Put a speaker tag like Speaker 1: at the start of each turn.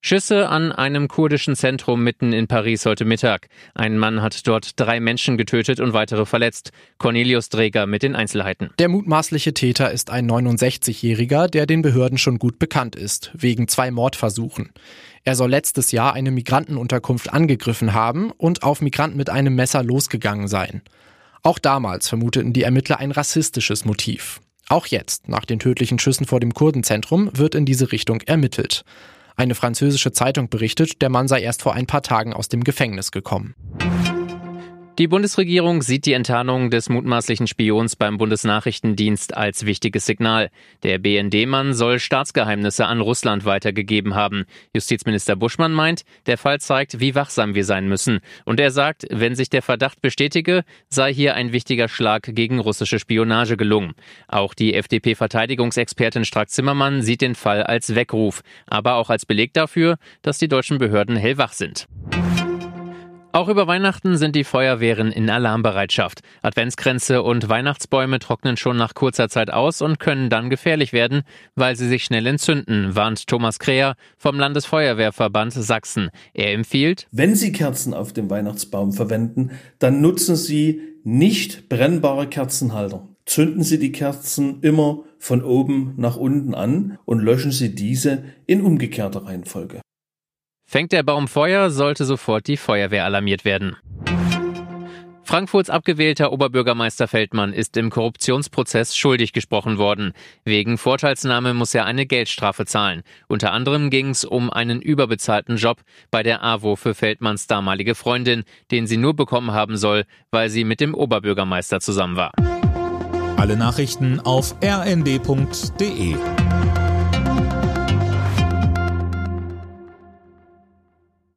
Speaker 1: Schüsse an einem kurdischen Zentrum mitten in Paris heute Mittag. Ein Mann hat dort drei Menschen getötet und weitere verletzt. Cornelius Dreger mit den Einzelheiten.
Speaker 2: Der mutmaßliche Täter ist ein 69-Jähriger, der den Behörden schon gut bekannt ist, wegen zwei Mordversuchen. Er soll letztes Jahr eine Migrantenunterkunft angegriffen haben und auf Migranten mit einem Messer losgegangen sein. Auch damals vermuteten die Ermittler ein rassistisches Motiv. Auch jetzt, nach den tödlichen Schüssen vor dem Kurdenzentrum, wird in diese Richtung ermittelt. Eine französische Zeitung berichtet, der Mann sei erst vor ein paar Tagen aus dem Gefängnis gekommen.
Speaker 1: Die Bundesregierung sieht die Enttarnung des mutmaßlichen Spions beim Bundesnachrichtendienst als wichtiges Signal. Der BND-Mann soll Staatsgeheimnisse an Russland weitergegeben haben. Justizminister Buschmann meint, der Fall zeigt, wie wachsam wir sein müssen. Und er sagt, wenn sich der Verdacht bestätige, sei hier ein wichtiger Schlag gegen russische Spionage gelungen. Auch die FDP-Verteidigungsexpertin Strack-Zimmermann sieht den Fall als Weckruf, aber auch als Beleg dafür, dass die deutschen Behörden hellwach sind. Auch über Weihnachten sind die Feuerwehren in Alarmbereitschaft. Adventskränze und Weihnachtsbäume trocknen schon nach kurzer Zeit aus und können dann gefährlich werden, weil sie sich schnell entzünden, warnt Thomas Kreher vom Landesfeuerwehrverband Sachsen. Er empfiehlt,
Speaker 3: wenn Sie Kerzen auf dem Weihnachtsbaum verwenden, dann nutzen Sie nicht brennbare Kerzenhalter. Zünden Sie die Kerzen immer von oben nach unten an und löschen Sie diese in umgekehrter Reihenfolge.
Speaker 1: Fängt der Baum Feuer, sollte sofort die Feuerwehr alarmiert werden. Frankfurts abgewählter Oberbürgermeister Feldmann ist im Korruptionsprozess schuldig gesprochen worden. Wegen Vorteilsnahme muss er eine Geldstrafe zahlen. Unter anderem ging es um einen überbezahlten Job bei der AWO für Feldmanns damalige Freundin, den sie nur bekommen haben soll, weil sie mit dem Oberbürgermeister zusammen war.
Speaker 4: Alle Nachrichten auf rnd.de